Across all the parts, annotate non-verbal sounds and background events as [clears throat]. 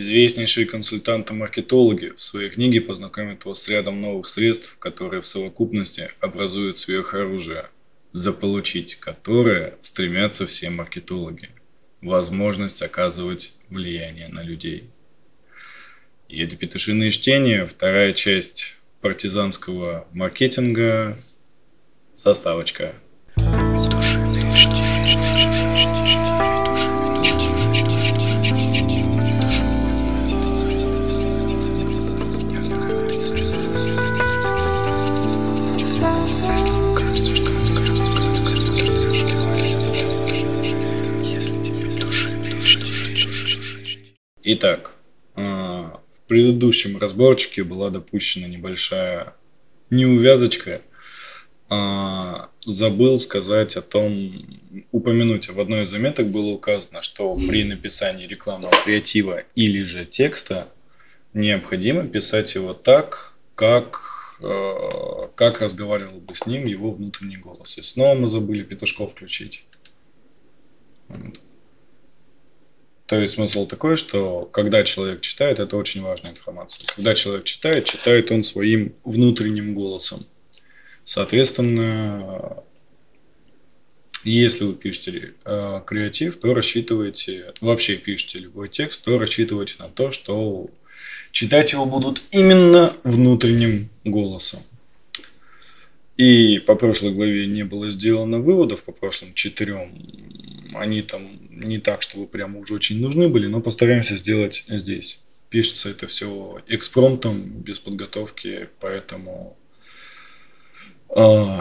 Известнейшие консультанты-маркетологи в своей книге познакомят вас с рядом новых средств, которые в совокупности образуют сверхоружие, заполучить которое стремятся все маркетологи. Возможность оказывать влияние на людей. Это петушиные чтения, вторая часть партизанского маркетинга, составочка. Итак, а, в предыдущем разборчике была допущена небольшая неувязочка. А, забыл сказать о том, упомянуть, в одной из заметок было указано, что при написании рекламного креатива или же текста необходимо писать его так, как, а, как разговаривал бы с ним его внутренний голос. И снова мы забыли петушков включить. То есть смысл такой, что когда человек читает, это очень важная информация. Когда человек читает, читает он своим внутренним голосом. Соответственно, если вы пишете э, креатив, то рассчитывайте, вообще пишете любой текст, то рассчитывайте на то, что читать его будут именно внутренним голосом. И по прошлой главе не было сделано выводов, по прошлым четырем они там не так, чтобы прямо уже очень нужны были, но постараемся сделать здесь. Пишется это все экспромтом, без подготовки, поэтому э,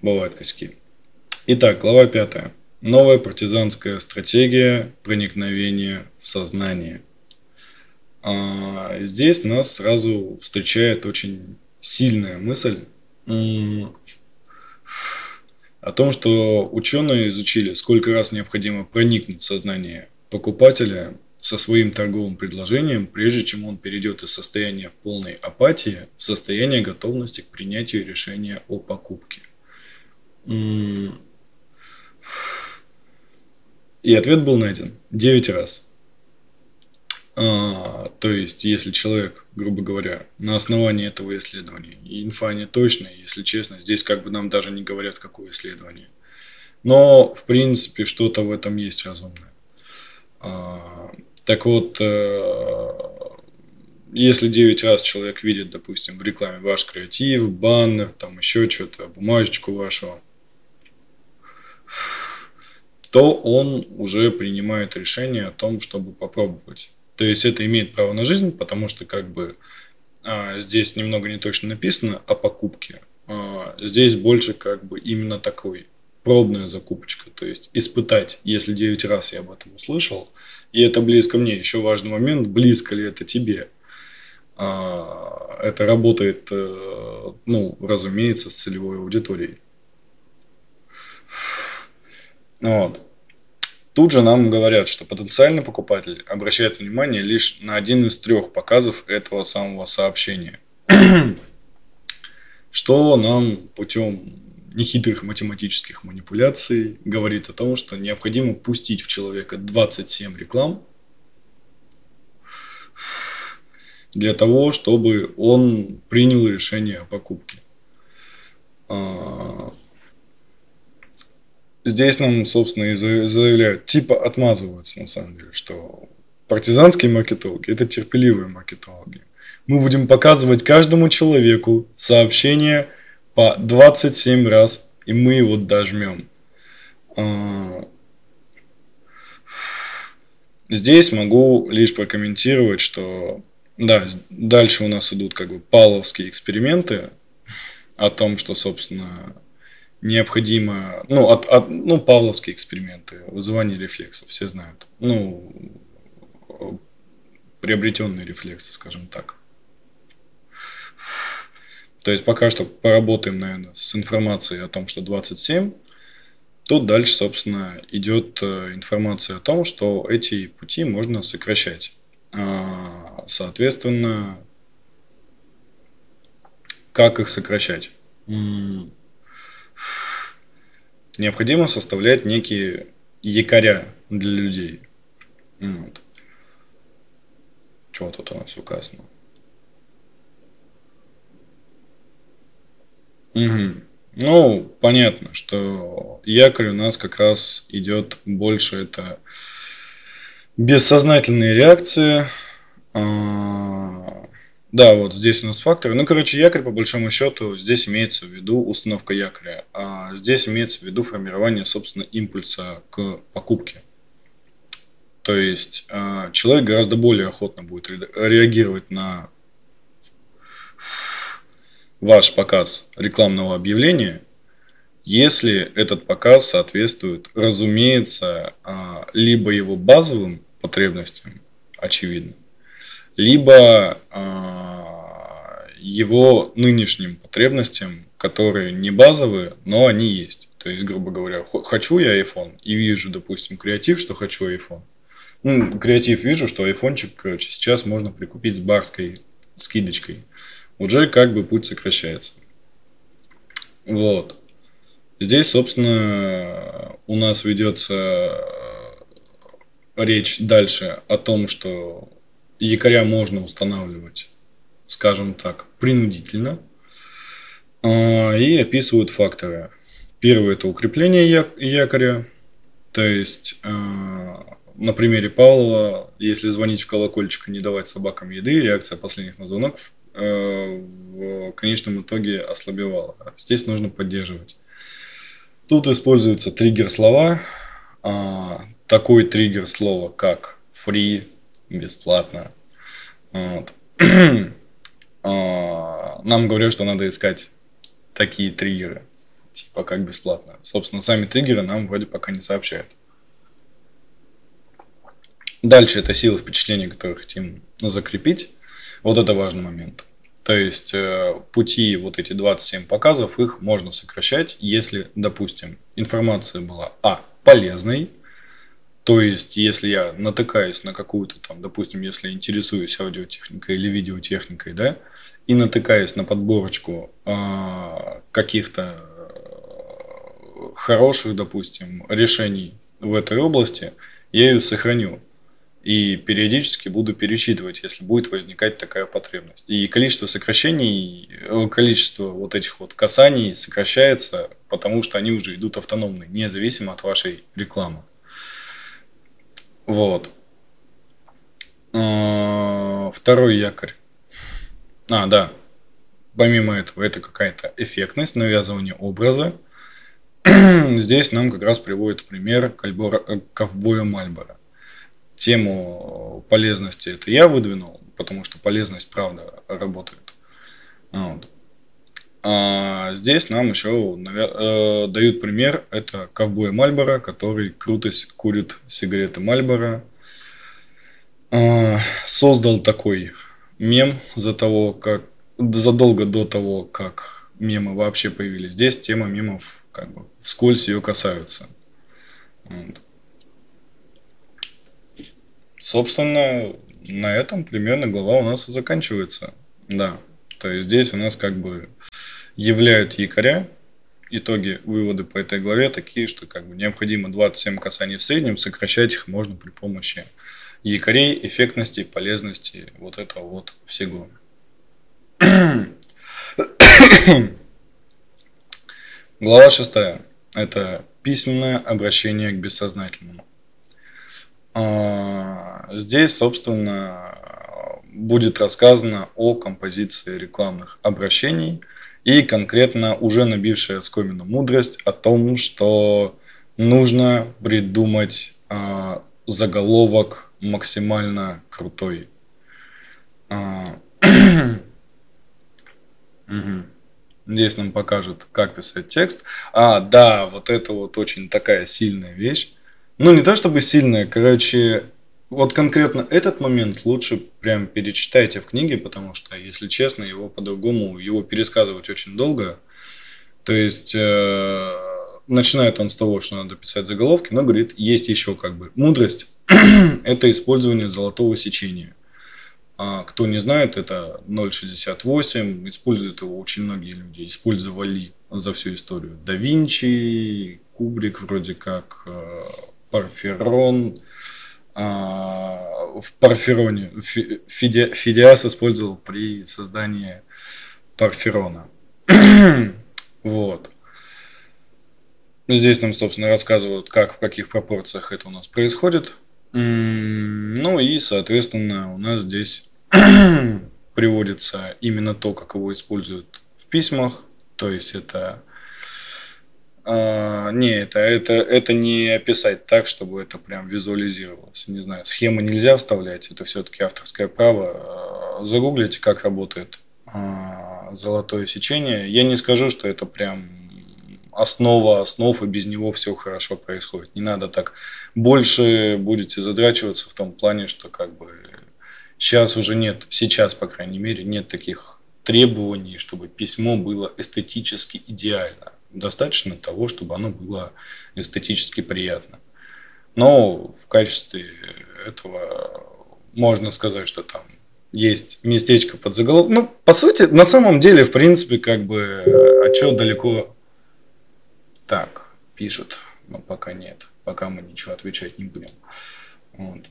бывают косяки. Итак, глава пятая. Новая партизанская стратегия проникновения в сознание. А, здесь нас сразу встречает очень сильная мысль о том, что ученые изучили, сколько раз необходимо проникнуть в сознание покупателя со своим торговым предложением, прежде чем он перейдет из состояния полной апатии в состояние готовности к принятию решения о покупке. И ответ был найден 9 раз. А, то есть, если человек, грубо говоря, на основании этого исследования, инфа не точная, если честно, здесь как бы нам даже не говорят, какое исследование. Но, в принципе, что-то в этом есть разумное. А, так вот, э, если 9 раз человек видит, допустим, в рекламе ваш креатив, баннер, там еще что-то, бумажечку вашу, то он уже принимает решение о том, чтобы попробовать. То есть это имеет право на жизнь, потому что как бы а, здесь немного не точно написано о покупке. А, здесь больше как бы именно такой пробная закупочка, то есть испытать, если 9 раз я об этом услышал, и это близко мне. Еще важный момент, близко ли это тебе. А, это работает, э, ну, разумеется, с целевой аудиторией. Вот. Тут же нам говорят, что потенциальный покупатель обращает внимание лишь на один из трех показов этого самого сообщения. [clears throat] Что нам путем нехитрых математических манипуляций говорит о том, что необходимо пустить в человека 27 реклам для того, чтобы он принял решение о покупке. Здесь нам, собственно, и заявляют, типа отмазываются на самом деле, что партизанские маркетологи – это терпеливые маркетологи. Мы будем показывать каждому человеку сообщение по 27 раз, и мы его дожмем. А, здесь могу лишь прокомментировать, что да, дальше у нас идут как бы павловские эксперименты о том, что, собственно, необходимо, ну, от, от, ну, павловские эксперименты, вызывание рефлексов, все знают. Ну, приобретенные рефлексы, скажем так. То есть пока что поработаем, наверное, с информацией о том, что 27. Тут дальше, собственно, идет э, информация о том, что эти пути можно сокращать. А, соответственно, как их сокращать? Необходимо составлять некие якоря для людей. Вот. Чего тут у нас указано? Угу. Ну, понятно, что якорь у нас как раз идет больше это бессознательные реакции. Да, вот здесь у нас факторы. Ну, короче, якорь, по большому счету, здесь имеется в виду установка якоря. А здесь имеется в виду формирование, собственно, импульса к покупке. То есть а, человек гораздо более охотно будет реагировать на ваш показ рекламного объявления, если этот показ соответствует, разумеется, а, либо его базовым потребностям, очевидно, либо а, его нынешним потребностям, которые не базовые, но они есть. То есть, грубо говоря, хочу я iPhone и вижу, допустим, креатив, что хочу iPhone. Ну, креатив вижу, что айфончик, сейчас можно прикупить с барской скидочкой уже как бы путь сокращается. Вот. Здесь, собственно, у нас ведется речь дальше о том, что якоря можно устанавливать, скажем так, принудительно. А, и описывают факторы. Первое – это укрепление якоря. То есть, а, на примере Павлова, если звонить в колокольчик и не давать собакам еды, реакция последних на звонок Э, в конечном итоге ослабевала. Здесь нужно поддерживать. Тут используются триггер-слова. А, такой триггер слова, как free, бесплатно. Вот. [clears throat] А, нам говорят, что надо искать такие триггеры, типа как бесплатно. Собственно, сами триггеры нам вроде пока не сообщают. Дальше это сила впечатления, которую хотим закрепить. Вот это важный момент. То есть э, пути, вот эти 27 показов, их можно сокращать, если, допустим, информация была, а, полезной, то есть, если я натыкаюсь на какую-то там, допустим, если интересуюсь аудиотехникой или видеотехникой, да, и натыкаюсь на подборочку э, каких-то хороших, допустим, решений в этой области, я ее сохраню и периодически буду перечитывать, если будет возникать такая потребность. И количество сокращений, э, количество вот этих вот касаний сокращается, потому что они уже идут автономно, независимо от вашей рекламы. Вот. А, второй якорь. А, да. Помимо этого, это какая-то эффектность, навязывание образа. [clears throat] Здесь нам как раз приводит пример э, ковбоя Мальбора тему полезности это я выдвинул, потому что полезность, правда, работает. Вот. А здесь нам еще э, дают пример. Это ковбой Мальбора, который круто курит сигареты Мальбора. Э, создал такой мем за того, как задолго до того, как мемы вообще появились. Здесь тема мемов как бы вскользь ее касаются. Вот. Собственно, на этом примерно глава у нас и заканчивается. Да. То есть здесь у нас как бы являют якоря. Итоги, выводы по этой главе такие, что как бы необходимо 27 касаний в среднем, сокращать их можно при помощи якорей, эффектности, полезности, вот этого вот всего. [coughs] Глава шестая. Это письменное обращение к бессознательному. А, здесь, собственно, будет рассказано о композиции рекламных обращений и конкретно уже набившая скомину мудрость о том, что нужно придумать э, заголовок максимально крутой. А, [clears throat] здесь нам покажут, как писать текст. А, да, вот это вот очень такая сильная вещь. Ну, не то чтобы сильная, короче, вот конкретно этот момент лучше прям перечитайте в книге, потому что, если честно, его по-другому, его пересказывать очень долго. То есть, э, начинает он с того, что надо писать заголовки, но говорит, есть еще как бы мудрость. [clears throat] это использование золотого сечения. А кто не знает, это 0.68, используют его очень многие люди, использовали за всю историю. Да Винчи, Кубрик вроде как, э, Парферон, а, в Парфероне. Фиди, Фидиас использовал при создании Парферона. [clears throat] вот. Здесь нам, собственно, рассказывают, как, в каких пропорциях это у нас происходит. Ну и, соответственно, у нас здесь [clears throat] приводится именно то, как его используют в письмах. То есть это а, не, это, это, это не описать так, чтобы это прям визуализировалось. Не знаю, схемы нельзя вставлять, это все-таки авторское право. А, загуглите, как работает а, золотое сечение. Я не скажу, что это прям основа основ, и без него все хорошо происходит. Не надо так. Больше будете задрачиваться в том плане, что как бы сейчас уже нет, сейчас, по крайней мере, нет таких требований, чтобы письмо было эстетически идеально достаточно того, чтобы оно было эстетически приятно. Но в качестве этого можно сказать, что там есть местечко под заголовок. Ну, по сути, на самом деле, в принципе, как бы, а что далеко так пишут, но пока нет, пока мы ничего отвечать не будем. Вот.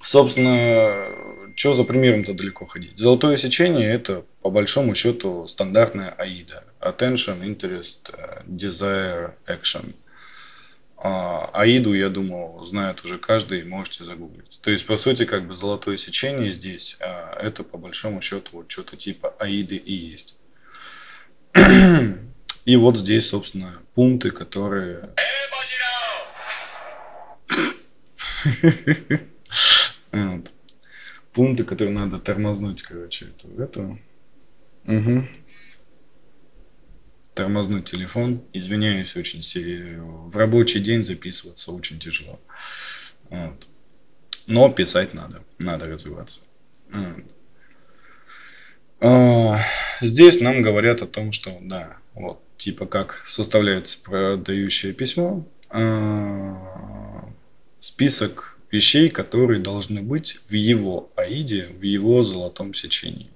Собственно, что за примером-то далеко ходить? Золотое сечение – это, по большому счету, стандартная аида. Attention, interest, desire, action. А, аиду, я думаю, знает уже каждый, можете загуглить. То есть, по сути, как бы золотое сечение здесь, а, это, по большому счету, вот что-то типа аиды и есть. И вот здесь, собственно, пункты, которые... [laughs] Пункты, которые надо тормознуть, короче, это, это. Угу. Тормознуть телефон. Извиняюсь очень. В рабочий день записываться очень тяжело. Вот. Но писать надо. Надо развиваться. Вот. А, здесь нам говорят о том, что да, вот, типа как составляется продающее письмо, а, список вещей, которые должны быть в его аиде, в его золотом сечении.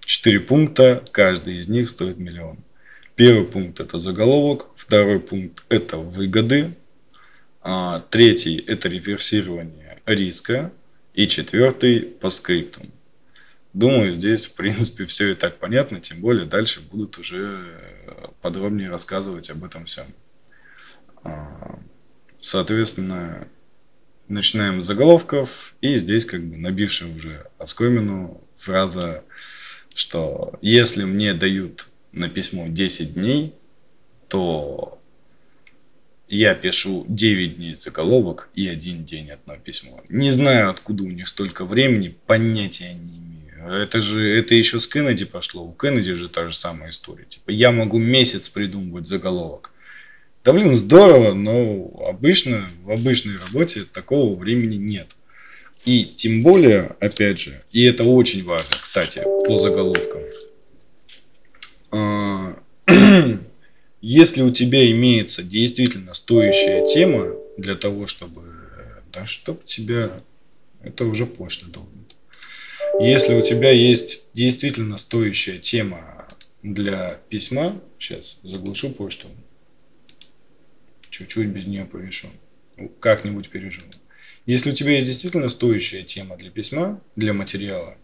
Четыре пункта, каждый из них стоит миллион. Первый пункт – это заголовок, второй пункт – это выгоды, а, третий – это реверсирование риска, и четвертый – по скриптум. Думаю, здесь, в принципе, все и так понятно, тем более дальше будут уже подробнее рассказывать об этом всем. А, соответственно, начинаем с заголовков, и здесь как бы набившая уже оскомину фраза, что если мне дают на письмо 10 дней, то я пишу 9 дней заголовок и один день одно письмо. Не знаю, откуда у них столько времени, понятия не имею. Это же, это еще с Кеннеди пошло. У Кеннеди же та же самая история. Типа, я могу месяц придумывать заголовок. Да блин, здорово, но обычно в обычной работе такого времени нет. И тем более, опять же, и это очень важно, кстати, по заголовкам. А, [clears throat] если у тебя имеется действительно стоящая тема для того, чтобы... Да чтоб тебя... Это уже почта долбит. Если у тебя есть действительно стоящая тема для письма... Сейчас заглушу почту чуть-чуть без нее повешу. Как-нибудь переживу. Если у тебя есть действительно стоящая тема для письма, для материала,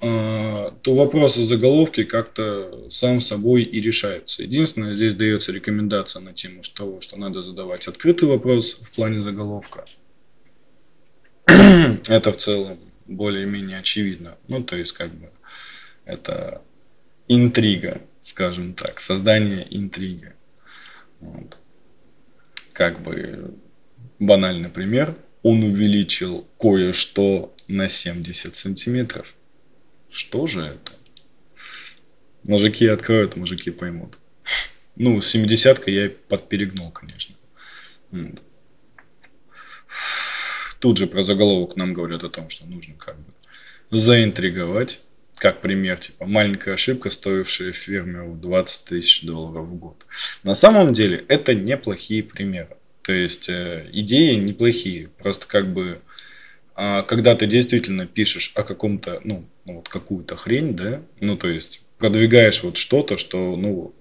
а, то вопросы заголовки как-то сам собой и решаются. Единственное, здесь дается рекомендация на тему того, что надо задавать открытый вопрос в плане заголовка. [clears throat] Это в целом более-менее очевидно. Ну, то есть, как бы, это интрига, скажем так, создание интриги. Вот как бы банальный пример, он увеличил кое-что на 70 сантиметров. Что же это? Мужики откроют, мужики поймут. Ну, 70 я подперегнул, конечно. Тут же про заголовок нам говорят о том, что нужно как бы заинтриговать. Как пример, типа, маленькая ошибка, стоившая фермеру 20 тысяч долларов в год. На самом деле, это неплохие примеры. То есть, э, идеи неплохие. Просто как бы, э, когда ты действительно пишешь о каком-то, ну, ну вот какую-то хрень, да, ну, то есть, продвигаешь вот что-то, что, ну,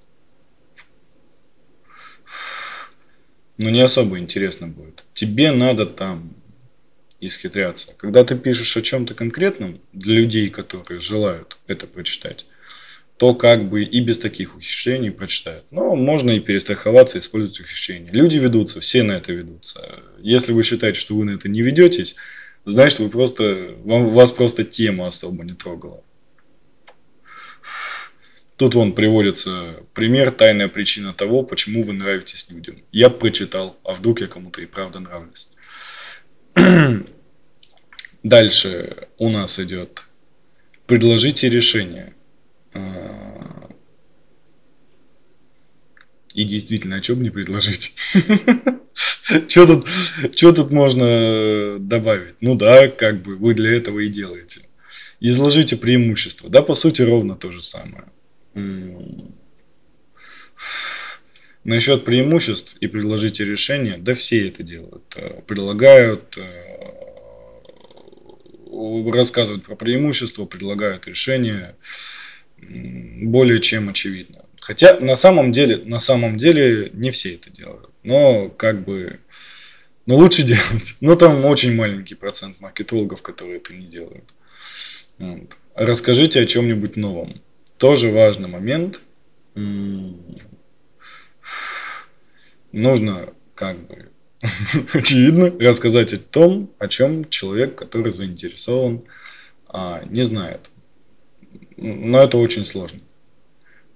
ну, не особо интересно будет. Тебе надо там исхитряться. Когда ты пишешь о чем-то конкретном для людей, которые желают это прочитать, то как бы и без таких ухищрений прочитают. Но можно и перестраховаться, использовать ухищрения. Люди ведутся, все на это ведутся. Если вы считаете, что вы на это не ведетесь, значит, вы просто, вам, вас просто тема особо не трогала. Тут вон приводится пример, тайная причина того, почему вы нравитесь людям. Я прочитал, а вдруг я кому-то и правда нравлюсь. [clears throat] Дальше у нас идет предложите решение. А, и действительно, о чем мне предложить? [laughs] Что тут, что тут можно добавить? Ну да, как бы вы для этого и делаете. Изложите преимущества. Да, по сути, ровно то же самое. Насчет преимуществ и предложите решение, да все это делают. Э, предлагают, э, рассказывают про преимущества, предлагают решения более чем очевидно. Хотя на самом деле, на самом деле не все это делают. Но как бы, ну лучше [laughs] делать. Но там очень маленький процент маркетологов, которые это не делают. Вот. Расскажите о чем-нибудь новом. Тоже важный момент нужно как бы [laughs] очевидно рассказать о том, о чем человек, который заинтересован, а, не знает. Но это очень сложно.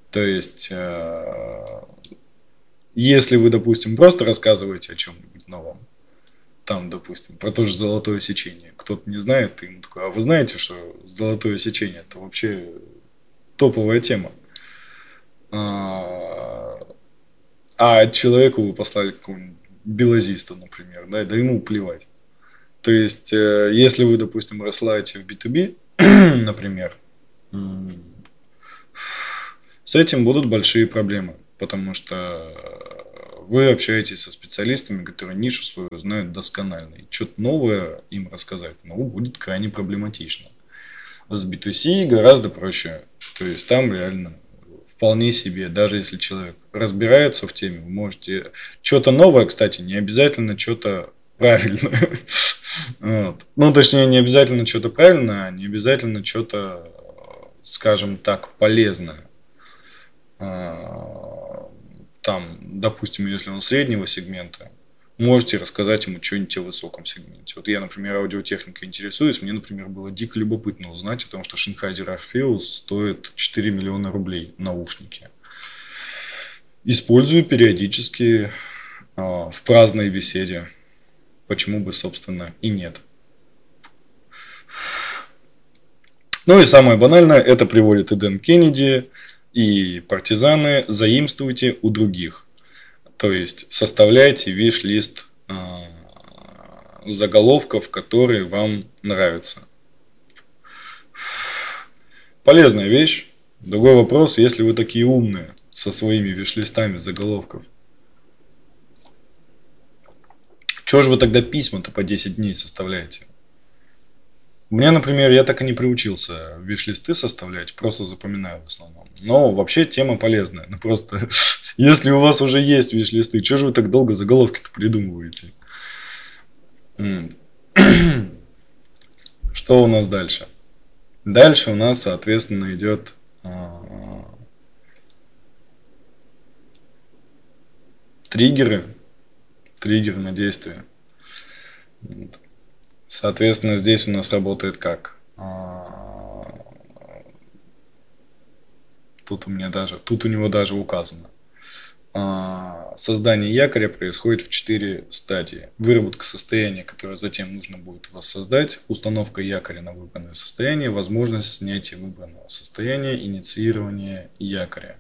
То есть, э, если вы, допустим, просто рассказываете о чем-нибудь новом, там, допустим, про то же золотое сечение, кто-то не знает, и ему такой, а вы знаете, что золотое сечение это вообще топовая тема. А, а человеку вы послали какого-нибудь белозиста, например, да, да ему плевать. То есть, э, если вы, допустим, рассылаете в B2B, [clears throat] например, с этим будут большие проблемы, потому что вы общаетесь со специалистами, которые нишу свою знают досконально. И что-то новое им рассказать, ну, будет крайне проблематично. С B2C гораздо проще. То есть там реально вполне себе, даже если человек разбирается в теме, вы можете... Что-то новое, кстати, не обязательно что-то правильное. [laughs] Ну, точнее, не обязательно что-то правильное, а не обязательно что-то, скажем так, полезное. А, там, допустим, если он среднего сегмента, можете рассказать ему что-нибудь о высоком сегменте. Вот я, например, аудиотехникой интересуюсь, мне, например, было дико любопытно узнать о том, что Sennheiser Orpheus стоит 4 миллиона рублей наушники. Использую периодически э, в праздной беседе. Почему бы, собственно, и нет. Ну и самое банальное, это приводит и Дэн Кеннеди, и партизаны, заимствуйте у других. То есть составляйте виш-лист э, заголовков, которые вам нравятся. Полезная вещь. Другой вопрос, если вы такие умные со своими виш-листами заголовков. Чего же вы тогда письма-то по 10 дней составляете? Меня, например, я так и не приучился виш-листы составлять, просто запоминаю в основном. Но вообще тема полезная. Ну просто [laughs] если у вас уже есть виш-листы, что же вы так долго заголовки-то придумываете? [clears throat] Что у нас дальше? Дальше у нас, соответственно, идет а, триггеры, триггеры на действие. Соответственно, здесь у нас работает как? А, тут у меня даже, тут у него даже указано. А, создание якоря происходит в четыре стадии. Выработка состояния, которое затем нужно будет воссоздать, установка якоря на выбранное состояние, возможность снятия выбранного состояния, инициирование якоря.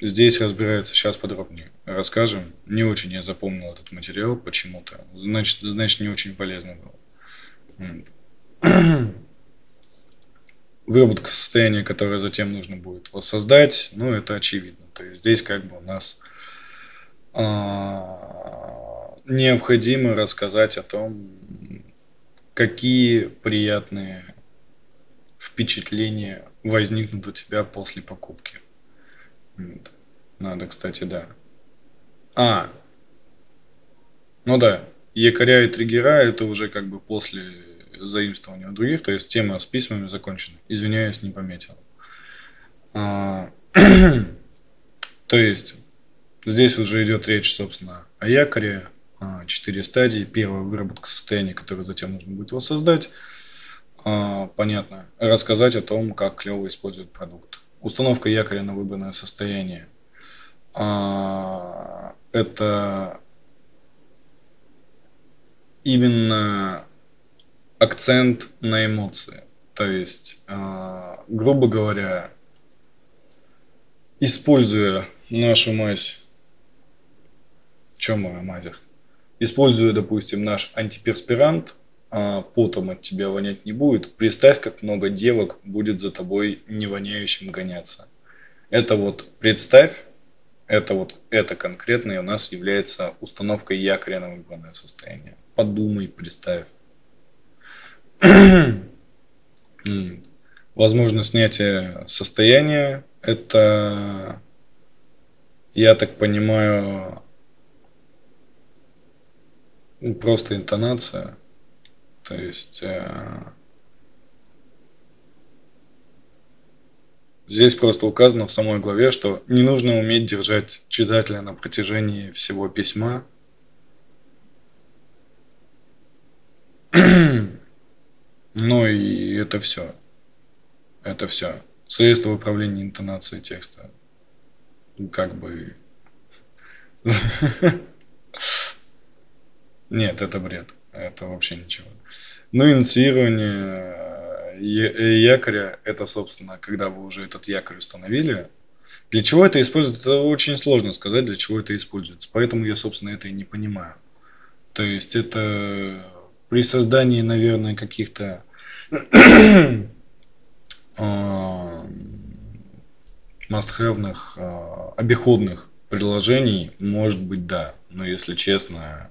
Здесь разбирается сейчас подробнее. Расскажем. Не очень я запомнил этот материал почему-то. Значит, значит не очень полезный был [clears throat] выработка состояния, которое затем нужно будет воссоздать, ну, это очевидно. То есть здесь как бы у нас а, необходимо рассказать о том, какие приятные впечатления возникнут у тебя после покупки. Надо, кстати, да. А. Ну да, якоря и триггера это уже как бы после заимствования у других, то есть тема с письмами закончена. Извиняюсь, не пометил. А, [clears throat] то есть здесь уже идет речь, собственно, о якоре, а, четыре стадии. Первая выработка состояния, которое затем нужно будет воссоздать. А, понятно. Рассказать о том, как клево использовать продукт. Установка якоря на выбранное состояние. А, это именно акцент на эмоции. То есть, грубо говоря, используя нашу мазь, чем мы о? Используя, допустим, наш антиперспирант, а потом от тебя вонять не будет, представь, как много девок будет за тобой не воняющим гоняться. Это вот представь, это вот это конкретное у нас является установкой якоря на выбранное состояние. Подумай, представь. [clears throat] Возможно снятие состояния это, я так понимаю, просто интонация. То есть э, здесь просто указано в самой главе, что не нужно уметь держать читателя на протяжении всего письма. [clears throat] Ну и это все. Это все. Средства управления интонацией текста. Как бы... [laughs] Нет, это бред. Это вообще ничего. Ну, инициирование э, якоря, это, собственно, когда вы уже этот якорь установили. Для чего это используется, это очень сложно сказать, для чего это используется. Поэтому я, собственно, это и не понимаю. То есть это при создании, наверное, каких-то must-have, а, обиходных приложений, может быть, да. Но если честно,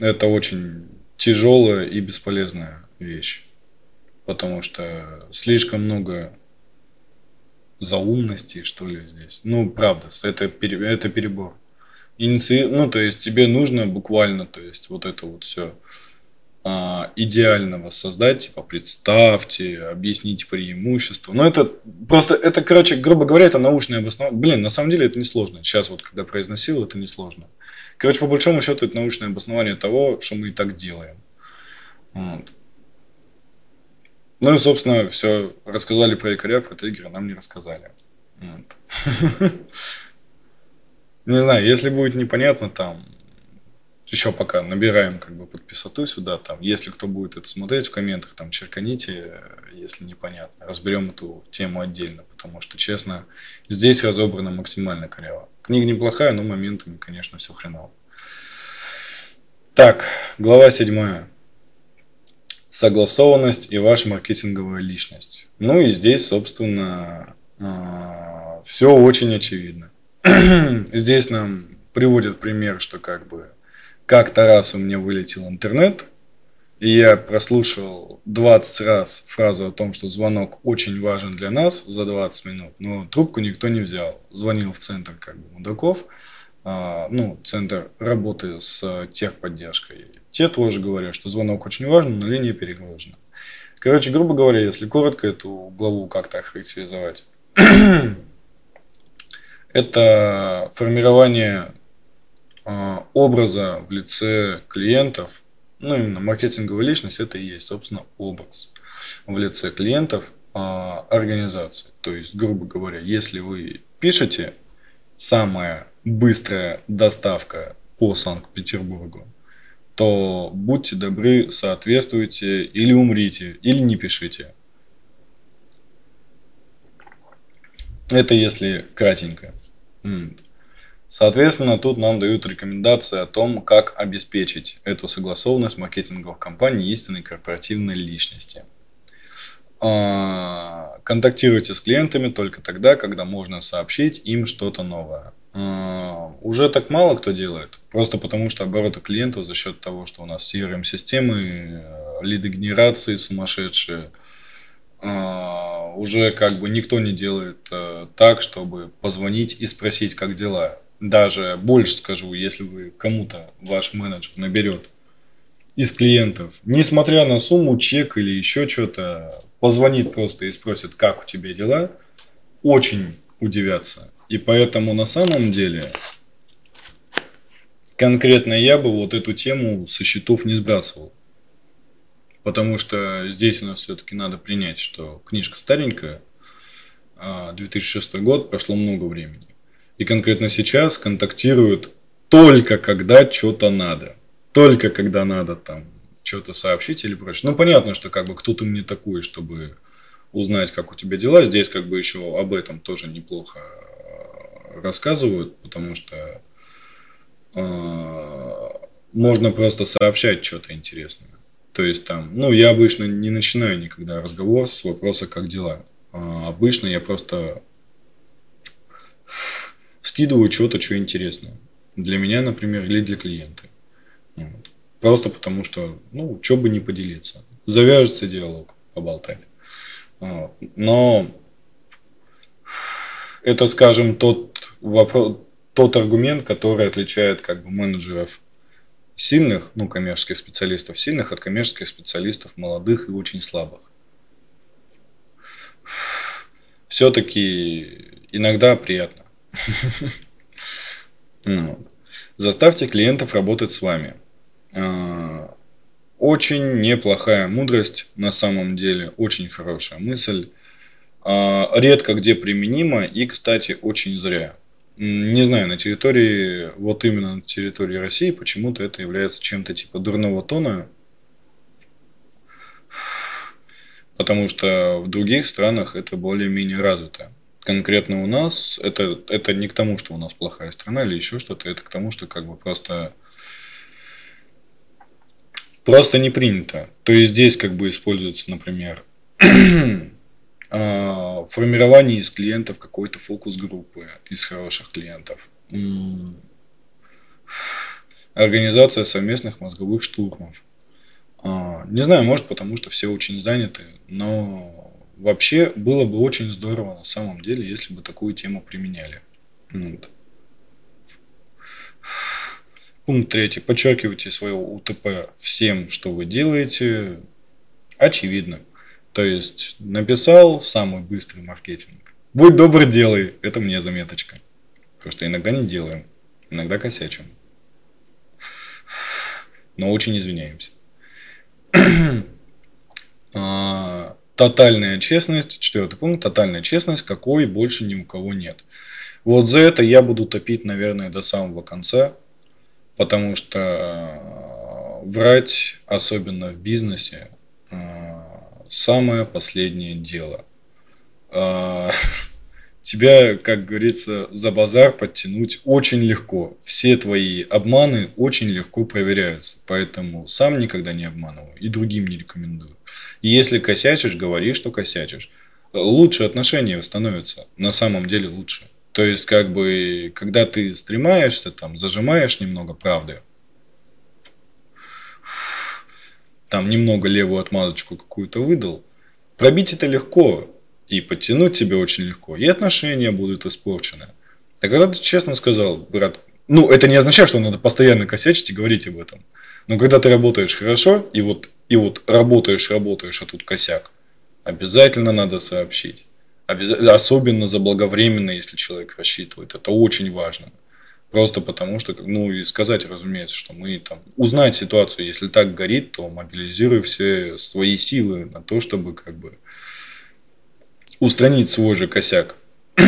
это очень тяжелая и бесполезная вещь. Потому что слишком много заумности, что ли, здесь. Ну, правда, это, это перебор. Иници... Ну, то есть тебе нужно буквально, то есть вот это вот все а, идеального создать, типа представьте, объясните преимущества. Но это просто, это, короче, грубо говоря, это научное обоснование. Блин, на самом деле это несложно. Сейчас вот, когда произносил, это несложно. Короче, по большому счету, это научное обоснование того, что мы и так делаем. Вот. Ну и, собственно, все. Рассказали про якоря, про триггеры, нам не рассказали. [laughs] Не знаю, если будет непонятно, там, еще пока набираем как бы подписату сюда, там, если кто будет это смотреть в комментах, там, черканите, если непонятно, разберем эту тему отдельно, потому что, честно, здесь разобрано максимально коряво. Книга неплохая, но моментами, конечно, все хреново. Так, глава седьмая. Согласованность и ваша маркетинговая личность. Ну и здесь, собственно, а, все очень очевидно. [clears throat] здесь нам приводят пример, что как бы как-то раз у меня вылетел интернет, и я прослушал 20 раз фразу о том, что звонок очень важен для нас за 20 минут, но трубку никто не взял. Звонил в центр как бы мудаков, а, ну, центр работы с техподдержкой. Те тоже говорят, что звонок очень важен, но линия перегружена. Короче, грубо говоря, если коротко эту главу как-то охарактеризовать, [clears throat] это формирование а, образа в лице клиентов, ну именно маркетинговая личность, это и есть, собственно, образ в лице клиентов а, организации. То есть, грубо говоря, если вы пишете самая быстрая доставка по Санкт-Петербургу, то будьте добры, соответствуйте или умрите, или не пишите. Это если кратенько. Соответственно, тут нам дают рекомендации о том, как обеспечить эту согласованность маркетинговых компаний истинной корпоративной личности. А, контактируйте с клиентами только тогда, когда можно сообщить им что-то новое. А, уже так мало кто делает, просто потому что обороты клиентов за счет того, что у нас CRM-системы, э, лиды генерации сумасшедшие, а, уже как бы никто не делает э, так, чтобы позвонить и спросить, как дела даже больше скажу, если вы кому-то ваш менеджер наберет из клиентов, несмотря на сумму, чек или еще что-то, позвонит просто и спросит, как у тебя дела, очень удивятся. И поэтому на самом деле конкретно я бы вот эту тему со счетов не сбрасывал. Потому что здесь у нас все-таки надо принять, что книжка старенькая, 2006 а год, прошло много времени. И конкретно сейчас контактируют только когда что-то надо. Только когда надо там что-то сообщить или прочее. Ну, понятно, что как бы кто ты мне такой, чтобы узнать, как у тебя дела. Здесь как бы еще об этом тоже неплохо э, рассказывают, потому что э, можно просто сообщать что-то интересное. То есть там, ну, я обычно не начинаю никогда разговор с вопроса, как дела. А обычно я просто скидываю что-то, что интересно. Для меня, например, или для клиента. Вот. Просто потому что, ну, что бы не поделиться. Завяжется диалог, поболтать. Вот. Но это, скажем, тот вопрос, тот аргумент, который отличает как бы менеджеров сильных, ну, коммерческих специалистов сильных от коммерческих специалистов молодых и очень слабых. Все-таки иногда приятно. Ну, заставьте клиентов работать с вами. А, очень неплохая мудрость на самом деле, очень хорошая мысль. А, редко где применима и, кстати, очень зря не знаю, на территории, вот именно на территории России почему-то это является чем-то типа дурного тона, потому что в других странах это более-менее развито. Конкретно у нас это, это не к тому, что у нас плохая страна или еще что-то, это к тому, что как бы просто просто не принято. То есть здесь как бы используется, например, [clears throat] А, формирование из клиентов какой-то фокус-группы, из хороших клиентов. Организация совместных мозговых штурмов. А, не знаю, может потому что все очень заняты, но вообще было бы очень здорово на самом деле, если бы такую тему применяли. Вот. Пункт третий. Подчеркивайте свое УТП всем, что вы делаете. Очевидно. То есть написал самый быстрый маркетинг. Будь добр, делай. Это мне заметочка. Потому что иногда не делаем. Иногда косячим. Но очень извиняемся. [clears throat] а, тотальная честность. Четвертый пункт. Тотальная честность, какой больше ни у кого нет. Вот за это я буду топить, наверное, до самого конца. Потому что а, врать, особенно в бизнесе, а, самое последнее дело. [laughs] Тебя, как говорится, за базар подтянуть очень легко. Все твои обманы очень легко проверяются. Поэтому сам никогда не обманываю и другим не рекомендую. И если косячишь, говори, что косячишь. Лучше отношения становятся. На самом деле лучше. То есть, как бы, когда ты стремаешься, там, зажимаешь немного правды, там немного левую отмазочку какую-то выдал, пробить это легко, и подтянуть тебя очень легко, и отношения будут испорчены. А когда ты честно сказал, брат, ну, это не означает, что надо постоянно косячить и говорить об этом. Но когда ты работаешь хорошо, и вот, и вот работаешь, работаешь, а тут косяк, обязательно надо сообщить. Обязательно, особенно заблаговременно, если человек рассчитывает. Это очень важно. Просто потому что, ну и сказать, разумеется, что мы там узнать ситуацию, если так горит, то мобилизируй все свои силы на то, чтобы как бы устранить свой же косяк. [clears throat]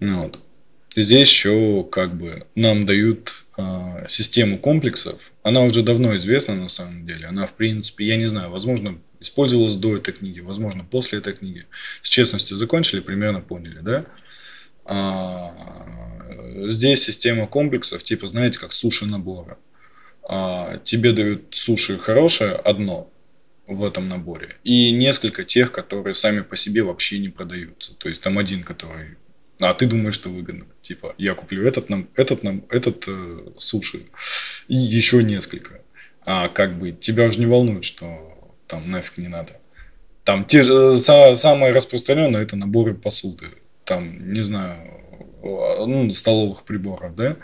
вот. Здесь еще как бы нам дают э, систему комплексов. Она уже давно известна на самом деле. Она в принципе, я не знаю, возможно, использовалась до этой книги, возможно, после этой книги. С честностью закончили, примерно поняли, да? А, здесь система комплексов, типа, знаете, как суши набора. А, тебе дают суши хорошее одно в этом наборе и несколько тех, которые сами по себе вообще не продаются. То есть там один, который а ты думаешь, что выгодно. Типа, я куплю этот, нам, этот, нам, этот э, суши и еще несколько. А как бы тебя уже не волнует, что там нафиг не надо. Там те, э, самое распространенное это наборы посуды. там, не знаю, ну, столовых приборов, да,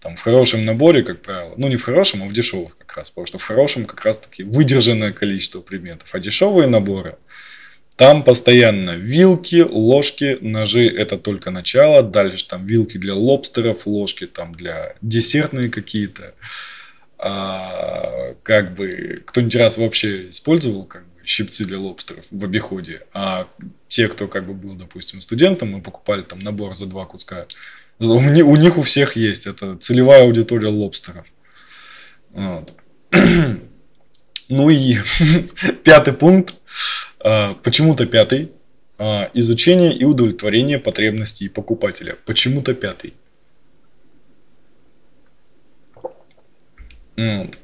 там в хорошем наборе, как правило, ну не в хорошем, а в дешевых как раз, потому что в хорошем как раз таки выдержанное количество предметов, а дешевые наборы, там постоянно вилки, ложки, ножи – это только начало. Дальше там вилки для лобстеров, ложки там для десертные какие-то. А, как бы кто-нибудь раз вообще использовал как бы, щипцы для лобстеров в обиходе, а те, кто как бы был, допустим, студентом, мы покупали там набор за два куска, у, них у всех есть, это целевая аудитория лобстеров. Вот. [clears throat] Ну и [clears throat] пятый пункт, а, почему-то пятый, а, изучение и удовлетворение потребностей покупателя. Почему-то пятый. Вот.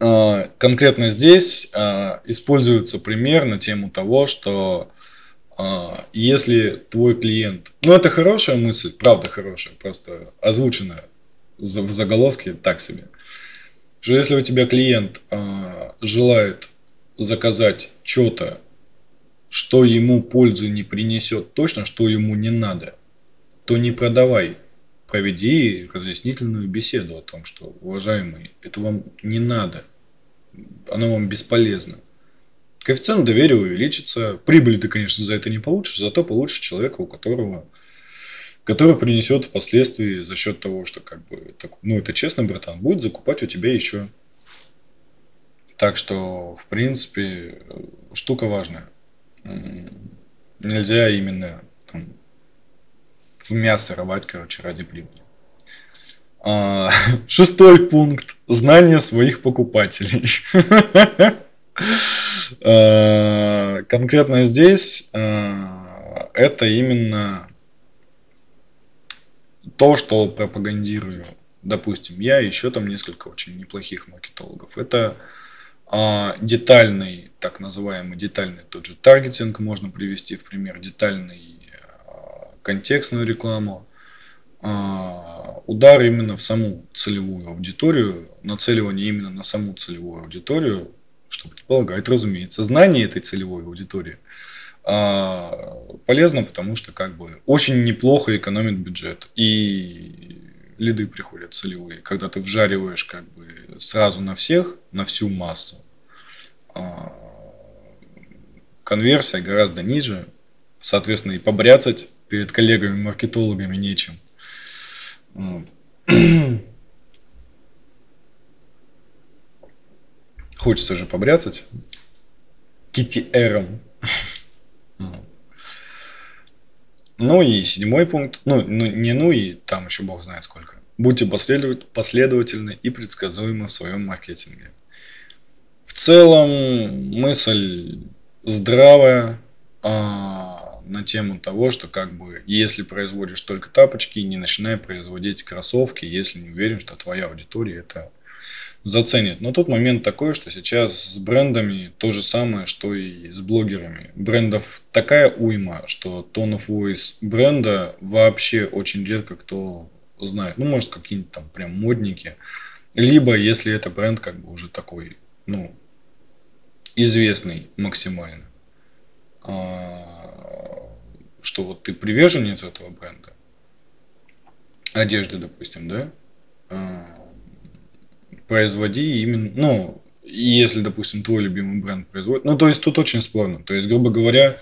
А, конкретно здесь используется пример на тему того, что если твой клиент... Ну, это хорошая мысль, правда хорошая, просто озвученная в заголовке так себе. Что если у тебя клиент желает заказать что-то, что ему пользу не принесет точно, что ему не надо, то не продавай. Проведи разъяснительную беседу о том, что, уважаемый, это вам не надо, оно вам бесполезно. Коэффициент доверия увеличится, прибыли ты, конечно, за это не получишь, зато получишь человека, у которого который принесет впоследствии за счет того, что как бы, так, ну это честно, братан, будет закупать у тебя еще. Так что, в принципе, штука важная. Нельзя именно там, в мясо рвать, короче, ради прибыли. А, [laughs] шестой пункт. Знание своих покупателей. [laughs] А, конкретно здесь а, это именно то, что пропагандирую. Допустим, я еще там несколько очень неплохих маркетологов. Это детальный, так называемый детальный тот же таргетинг можно привести в пример, детальный контекстную рекламу, а, удар именно в саму целевую аудиторию, нацеливание именно на саму целевую аудиторию, что предполагает, разумеется, знание этой целевой аудитории. А, полезно, потому что как бы очень неплохо экономит бюджет. И лиды приходят целевые, когда ты вжариваешь как бы сразу на всех, на всю массу. А, конверсия гораздо ниже, соответственно, и побряцать перед коллегами-маркетологами нечем. Хочется же побряцать KTR. Ну и седьмой пункт, ну, ну не ну и там еще бог знает сколько. Будьте последовательны и предсказуемы в своем маркетинге. В целом мысль здравая, а, на тему того, что как бы если производишь только тапочки, не начинай производить кроссовки, если не уверен, что твоя аудитория это заценит. Но тут момент такой, что сейчас с брендами то же самое, что и с блогерами. Брендов такая уйма, что tone of voice бренда вообще очень редко кто знает. Ну, может, какие-нибудь там прям модники. Либо, если это бренд как бы уже такой, ну, известный максимально. А, что вот ты приверженец этого бренда, одежды, допустим, да, а, производи именно, ну, если, допустим, твой любимый бренд производит, ну, то есть тут очень спорно, то есть, грубо говоря,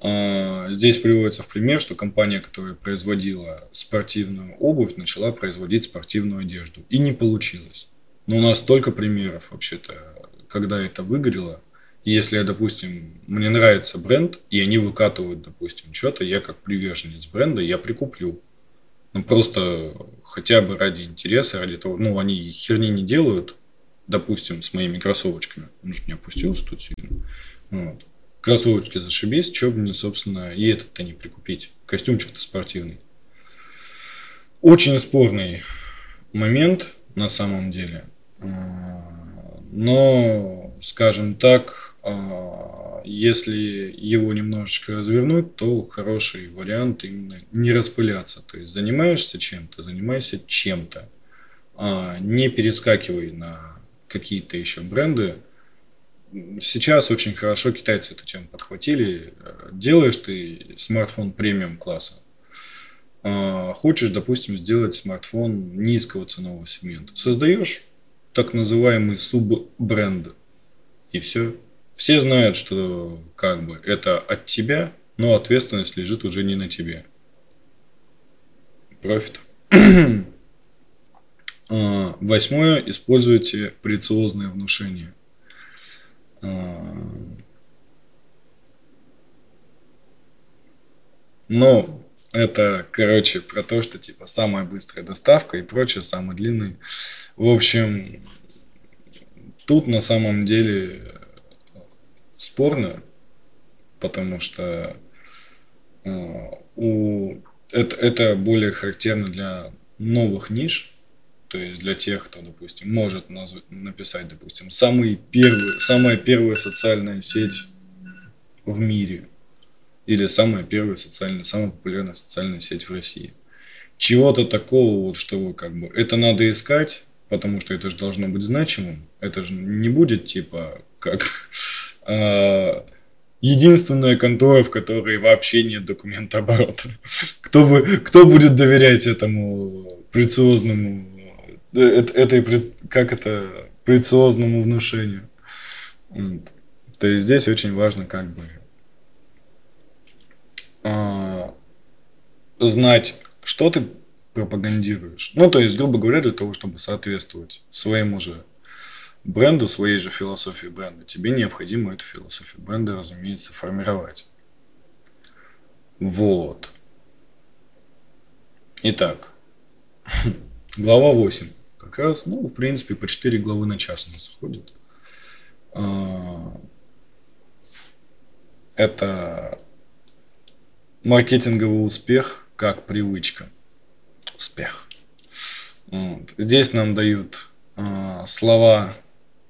а, здесь приводится в пример, что компания, которая производила спортивную обувь, начала производить спортивную одежду, и не получилось. Но у нас столько примеров вообще-то, когда это выгорело, если, допустим, мне нравится бренд, и они выкатывают, допустим, что-то, я как приверженец бренда, я прикуплю. Ну, просто хотя бы ради интереса, ради того, ну, они херни не делают, допустим, с моими кроссовочками. Он же не опустился тут сильно. Вот. Кроссовочки зашибись, что бы мне, собственно, и этот-то не прикупить. Костюмчик-то спортивный. Очень спорный момент на самом деле. А, но, скажем так, если его немножечко развернуть, то хороший вариант именно не распыляться. То есть занимаешься чем-то, занимайся чем-то. А, не перескакивай на какие-то еще бренды. сейчас очень хорошо китайцы эту тему подхватили. Делаешь ты смартфон премиум класса, а, хочешь, допустим, сделать смартфон низкого ценового сегмента. Создаешь так называемый суббренд. И все. Все знают, что как бы это от тебя, но ответственность лежит уже не на тебе. Профит. [clears throat] А, восьмое. Используйте прециозное внушение. А, но это, короче, про то, что типа самая быстрая доставка и прочее, самый длинный. В общем, тут на самом деле спорно, потому что э, у это, это более характерно для новых ниш, то есть для тех, кто, допустим, может назв... написать, допустим, самый первый, самая первая социальная сеть в мире – или самая первая социальная, самая популярная социальная сеть в России. Чего-то такого, вот, что как бы это надо искать, потому что это же должно быть значимым. Это же не будет типа как единственная контора, в которой вообще нет документа оборота. [laughs] Кто, бы, кто будет доверять этому прециозному, э, этой, как это, прециозному внушению? То есть здесь очень важно как бы а, знать, что ты пропагандируешь. Ну, то есть, грубо говоря, для того, чтобы соответствовать своему же бренду, своей же философии бренда, тебе необходимо эту философию бренда, разумеется, формировать. Вот. Итак, [laughs] глава 8. Как раз, ну, в принципе, по 4 главы на час у нас уходит. А, это Маркетинговый успех как привычка. Успех. Вот. Здесь нам дают э, слова,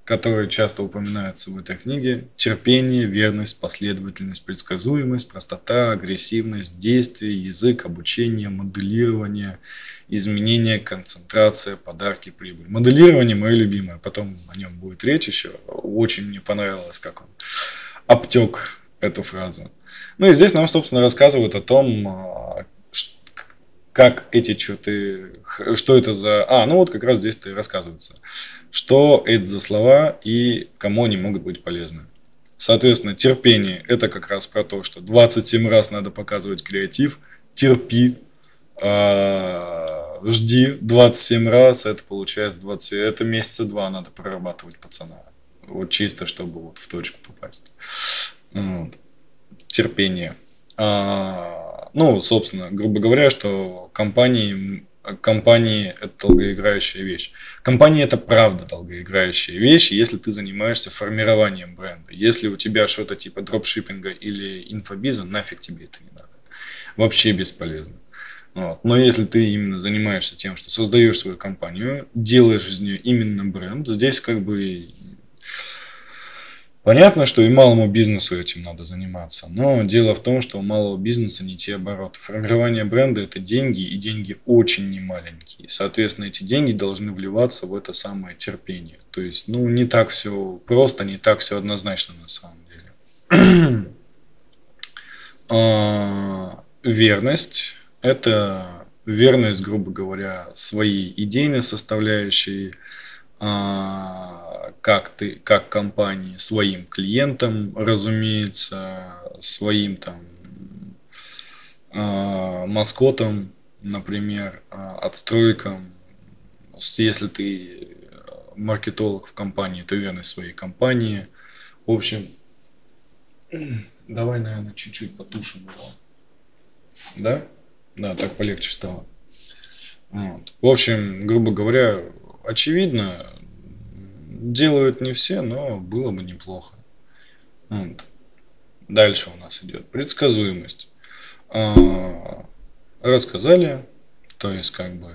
которые часто упоминаются в этой книге. Терпение, верность, последовательность, предсказуемость, простота, агрессивность, действие, язык, обучение, моделирование, изменение, концентрация, подарки, прибыль. Моделирование мое любимое, потом о нем будет речь еще. Очень мне понравилось, как он обтек эту фразу. Ну и здесь нам, собственно, рассказывают о том, а, как эти черты, что это за... А, ну вот как раз здесь-то и рассказывается, что это за слова и кому они могут быть полезны. Соответственно, терпение – это как раз про то, что 27 раз надо показывать креатив, терпи, а, жди 27 раз, это получается 20, это месяца два надо прорабатывать пацана. Вот чисто, чтобы вот в точку попасть. Вот терпение. А, ну, собственно, грубо говоря, что компании, компании это долгоиграющая вещь. Компания это правда долгоиграющая вещь, если ты занимаешься формированием бренда. Если у тебя что-то типа дропшиппинга или инфобиза, нафиг тебе это не надо. Вообще бесполезно. Вот. Но если ты именно занимаешься тем, что создаешь свою компанию, делаешь из нее именно бренд, здесь как бы Понятно, что и малому бизнесу этим надо заниматься, но дело в том, что у малого бизнеса не те обороты. Формирование бренда – это деньги, и деньги очень немаленькие. Соответственно, эти деньги должны вливаться в это самое терпение. То есть, ну, не так все просто, не так все однозначно на самом деле. [clears throat] а, верность – это верность, грубо говоря, своей идейной составляющей, как ты, как компании, своим клиентам, разумеется, своим там э, маскотам, например, э, отстройкам. Если ты маркетолог в компании, то верность своей компании. В общем, давай, наверное, чуть-чуть потушим его. Да? Да, так полегче стало. Вот. В общем, грубо говоря, очевидно, Делают не все, но было бы неплохо. Вот. Дальше у нас идет предсказуемость. А, рассказали, то есть как бы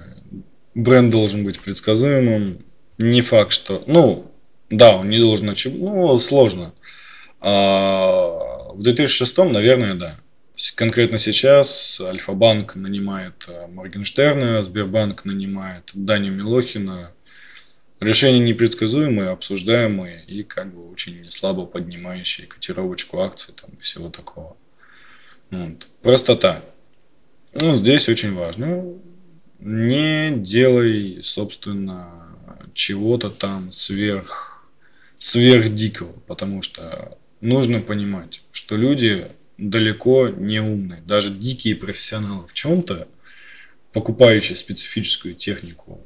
бренд должен быть предсказуемым. Не факт, что, ну, да, он не должен ну, сложно. А, в 2006, наверное, да. Конкретно сейчас Альфа-банк нанимает Моргенштерна, Сбербанк нанимает Даню Милохина, Решения непредсказуемые, обсуждаемые и как бы очень слабо поднимающие котировочку акций там всего такого. Вот. Простота. Ну, здесь очень важно. Не делай, собственно, чего-то там сверх, сверх дикого, потому что нужно понимать, что люди далеко не умные. Даже дикие профессионалы в чем-то, покупающие специфическую технику,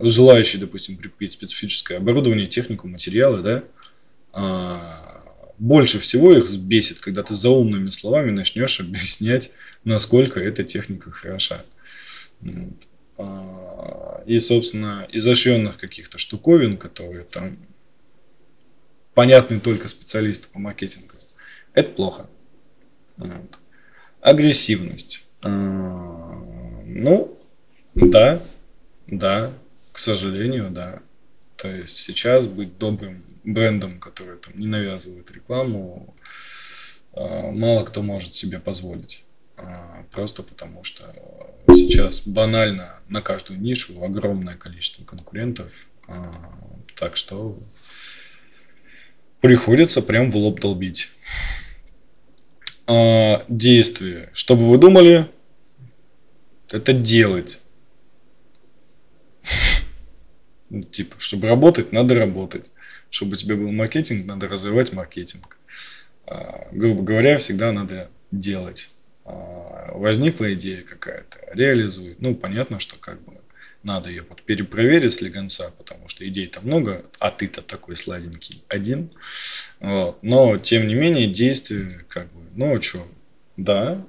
желающий, допустим, прикупить специфическое оборудование, технику, материалы, да, а, больше всего их взбесит, когда ты за умными словами начнешь объяснять, насколько эта техника хороша. А, и, собственно, изощренных каких-то штуковин, которые там понятны только специалисту по маркетингу, это плохо. Вот. Агрессивность. Ну, да, да, сожалению, да. То есть сейчас быть добрым брендом, который там не навязывает рекламу, а, мало кто может себе позволить. А, просто потому что сейчас банально на каждую нишу огромное количество конкурентов. А, так что приходится прям в лоб долбить. Действие. Чтобы вы думали, это делать. Типа, чтобы работать, надо работать. Чтобы у тебя был маркетинг, надо развивать маркетинг. А, грубо говоря, всегда надо делать. А, возникла идея какая-то, реализуй. Ну, понятно, что как бы надо ее вот перепроверить с легонца, потому что идей-то много, а ты-то такой сладенький один. Вот. Но, тем не менее, действия как бы, ну, что, да,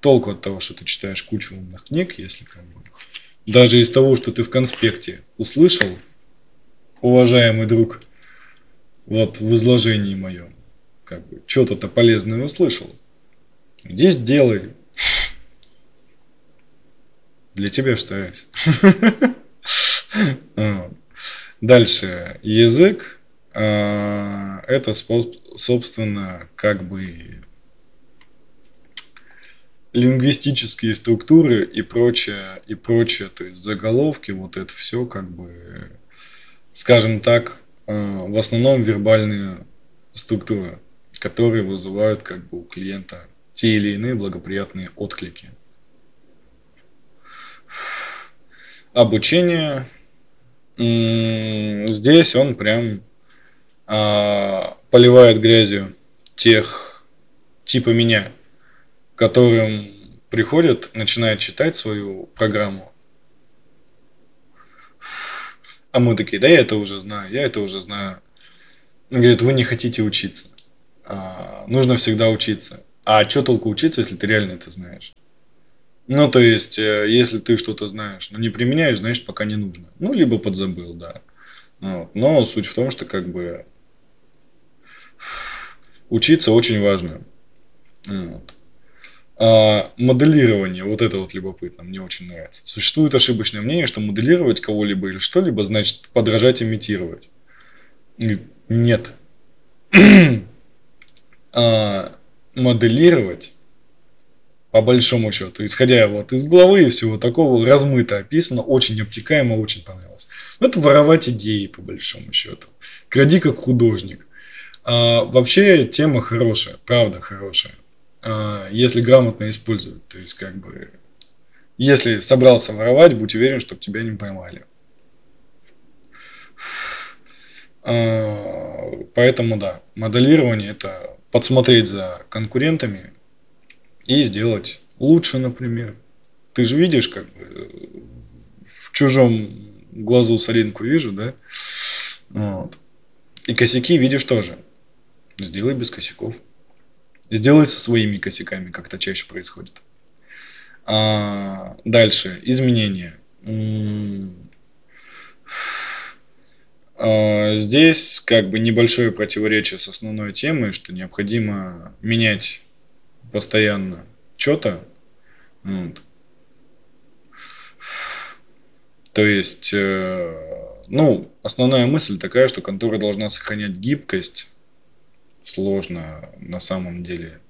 толку от того, что ты читаешь кучу умных книг, если как бы даже из того, что ты в конспекте услышал, уважаемый друг, вот в изложении моем, как бы, что-то полезное услышал. Здесь делай. Для тебя стараюсь. [laughs] Дальше. Язык а, это, собственно, как бы лингвистические структуры и прочее, и прочее, то есть заголовки, вот это все как бы, скажем так, э, в основном вербальные структуры, которые вызывают как бы у клиента те или иные благоприятные отклики. Обучение. Здесь он прям а, поливает грязью тех типа меня, которым приходят, начинают читать свою программу. А мы такие, да я это уже знаю, я это уже знаю. Он говорит, вы не хотите учиться. А, нужно всегда учиться. А что толку учиться, если ты реально это знаешь? Ну, то есть, э, если ты что-то знаешь, но не применяешь, значит, пока не нужно. Ну, либо подзабыл, да. Вот. Но суть в том, что как бы учиться очень важно. Вот. А, моделирование, вот это вот любопытно, мне очень нравится. Существует ошибочное мнение, что моделировать кого-либо или что-либо значит подражать, имитировать. Нет. [clears throat] а, моделировать, по большому счету, исходя вот из главы и всего такого, размыто описано, очень обтекаемо, очень понравилось. Это воровать идеи, по большому счету. Кради как художник. А, вообще тема хорошая, правда хорошая. А, если грамотно использовать. То есть, как бы, если собрался воровать, будь уверен, чтобы тебя не поймали. А, поэтому да, моделирование это подсмотреть за конкурентами и сделать лучше, например. Ты же видишь, как бы в чужом глазу соринку вижу, да? Вот. И косяки видишь тоже. Сделай без косяков. Сделай со своими косяками, как это чаще происходит. А, дальше. Изменения. А, здесь как бы небольшое противоречие с основной темой, что необходимо менять постоянно что-то. Вот. То есть, э, ну, основная мысль такая, что контора должна сохранять гибкость сложно на самом деле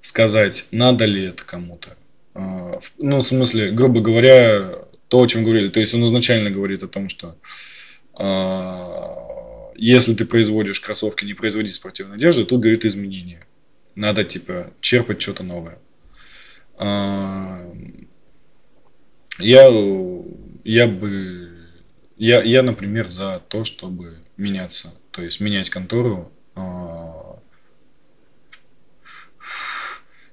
сказать, надо ли это кому-то. А, ну, в смысле, грубо говоря, То, о чем говорили. То есть он изначально говорит о том, что э, если ты производишь кроссовки, не производи спортивную одежду, тут говорит изменения. Надо типа черпать что-то новое. Э, я, я бы, я, я, например, за то, чтобы меняться, то есть менять контору э,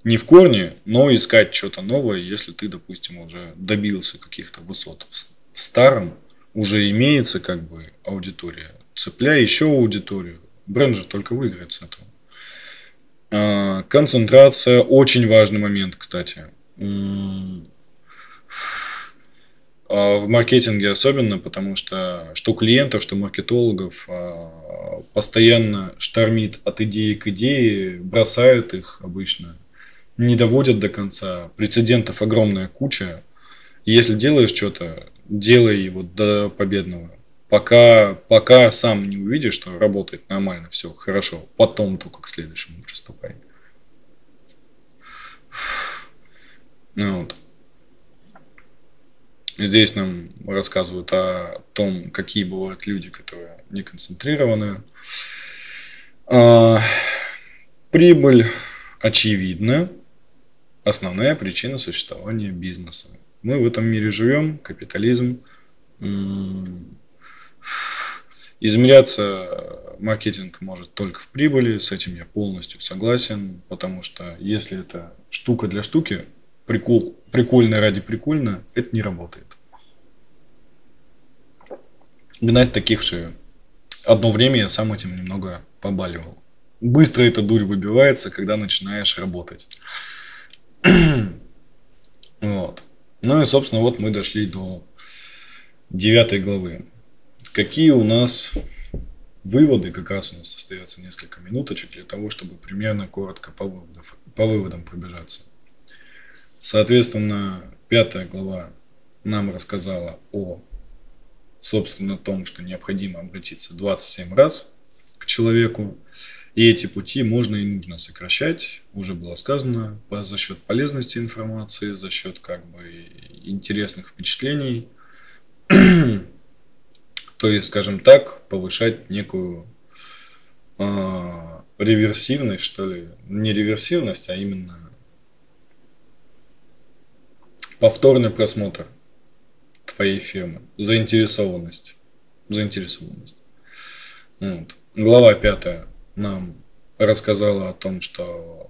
не в корне, но искать что-то новое, если ты, допустим, уже добился каких-то высот в, старом, уже имеется как бы аудитория. Цепляй еще аудиторию. Бренд же только выиграет с этого. А, концентрация очень важный момент, кстати. А в маркетинге особенно, потому что что клиентов, что маркетологов а, постоянно штормит от идеи к идее, бросают их обычно не доводят до конца. Прецедентов огромная куча. если делаешь что-то, делай его до победного. Пока, пока сам не увидишь, что работает нормально, все хорошо. Потом только к следующему приступай. Ну, вот. Здесь нам рассказывают о том, какие бывают люди, которые не концентрированы. А, прибыль очевидна основная причина существования бизнеса. Мы в этом мире живем, капитализм. Измеряться маркетинг может только в прибыли, с этим я полностью согласен, потому что если это штука для штуки, прикол, прикольно ради прикольно, это не работает. Гнать таких шею. Одно время я сам этим немного побаливал. Быстро эта дурь выбивается, когда начинаешь работать. [clears throat] вот. Ну и, собственно, вот мы дошли до девятой главы. Какие у нас выводы, как раз у нас остается несколько минуточек для того, чтобы примерно коротко по, выводов, по выводам пробежаться. Соответственно, пятая глава нам рассказала о, собственно, том, что необходимо обратиться 27 раз к человеку, и эти пути можно и нужно сокращать, уже было сказано, за счет полезности информации, за счет как бы интересных впечатлений. [clears throat] То есть, скажем так, повышать некую э, реверсивность, что ли, не реверсивность, а именно повторный просмотр твоей фирмы, заинтересованность, заинтересованность. Вот. Глава пятая нам рассказала о том, что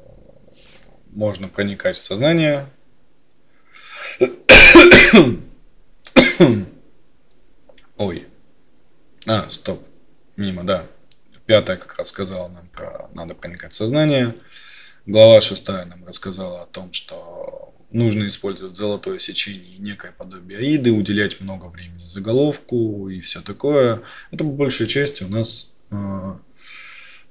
можно проникать в сознание. Ой. А, стоп. Мимо, да. Пятая как раз сказала нам про надо проникать в сознание. Глава шестая нам рассказала о том, что нужно использовать золотое сечение и некое подобие аиды, уделять много времени заголовку и все такое. Это по большей части у нас а,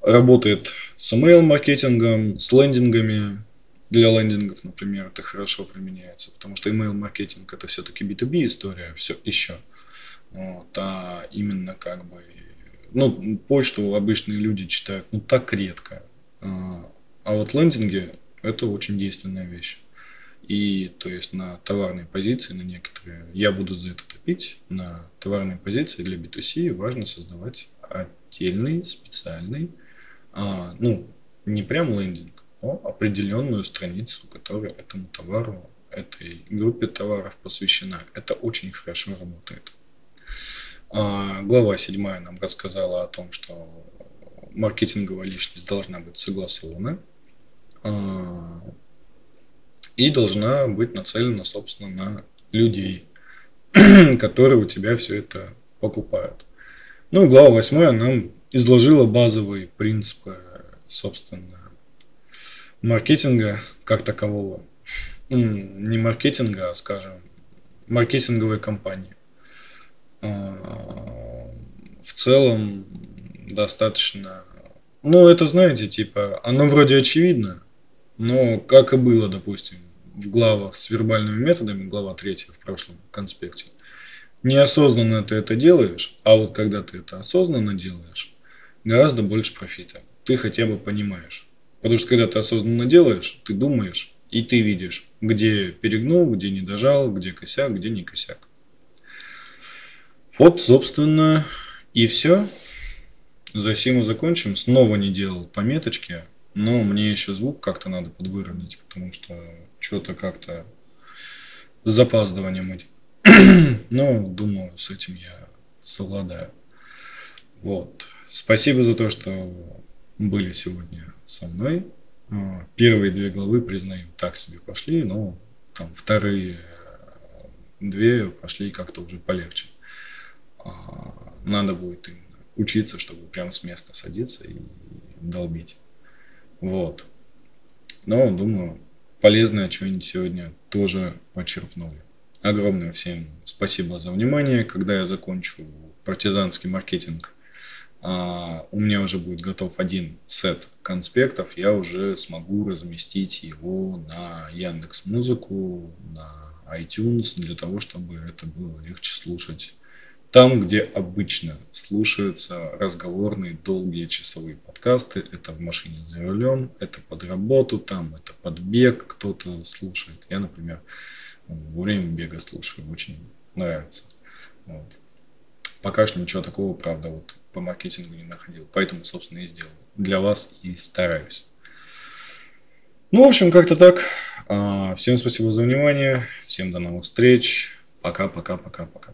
работает с email-маркетингом, с лендингами. Для лендингов, например, это хорошо применяется, потому что email-маркетинг это все-таки B2B история, все еще. Вот, а именно как бы, ну, почту обычные люди читают, ну, так редко. А, а вот лендинги это очень действенная вещь. И то есть на товарной позиции, на некоторые, я буду за это топить, на товарной позиции для B2C важно создавать отдельный, специальный а, ну, не прям лендинг, но определенную страницу, которая этому товару, этой группе товаров посвящена. Это очень хорошо работает. А, глава 7 нам рассказала о том, что маркетинговая личность должна быть согласована а, и должна быть нацелена, собственно, на людей, [clears throat] которые у тебя все это покупают. Ну, глава 8 нам изложила базовые принципы, собственно, маркетинга как такового. Не маркетинга, а, скажем, маркетинговой компании. А, в целом достаточно... Ну, это, знаете, типа, оно вроде очевидно, но как и было, допустим, в главах с вербальными методами, глава 3 в прошлом конспекте, неосознанно ты это делаешь, а вот когда ты это осознанно делаешь, гораздо больше профита. Ты хотя бы понимаешь. Потому что когда ты осознанно делаешь, ты думаешь, и ты видишь, где перегнул, где не дожал, где косяк, где не косяк. Вот, собственно, и все. За сим закончим. Снова не делал пометочки, но мне еще звук как-то надо подвыровнять, потому что что-то как-то с запаздыванием этим. [clears throat] но, думаю, с этим я совладаю. Вот. Спасибо за то, что были сегодня со мной. А, первые две главы, признаю, так себе пошли, но там вторые э, две пошли как-то уже полегче. А, надо будет именно учиться, чтобы прямо с места садиться и долбить. Вот. Но, думаю, полезное что-нибудь сегодня тоже почерпнули. Огромное всем спасибо за внимание. Когда я закончу партизанский маркетинг, а, у меня уже будет готов один сет конспектов, я уже смогу разместить его на Яндекс Музыку, на iTunes, для того, чтобы это было легче слушать там, где обычно слушаются разговорные долгие часовые подкасты, это в машине за рулем, это под работу, там это под бег кто-то слушает. Я, например, во время бега слушаю, очень нравится. Вот. Пока что ничего такого, правда, вот по маркетингу не находил. Поэтому, собственно, и сделал. Для вас и стараюсь. Ну, в общем, как-то так. А, всем спасибо за внимание. Всем до новых встреч. Пока-пока-пока-пока.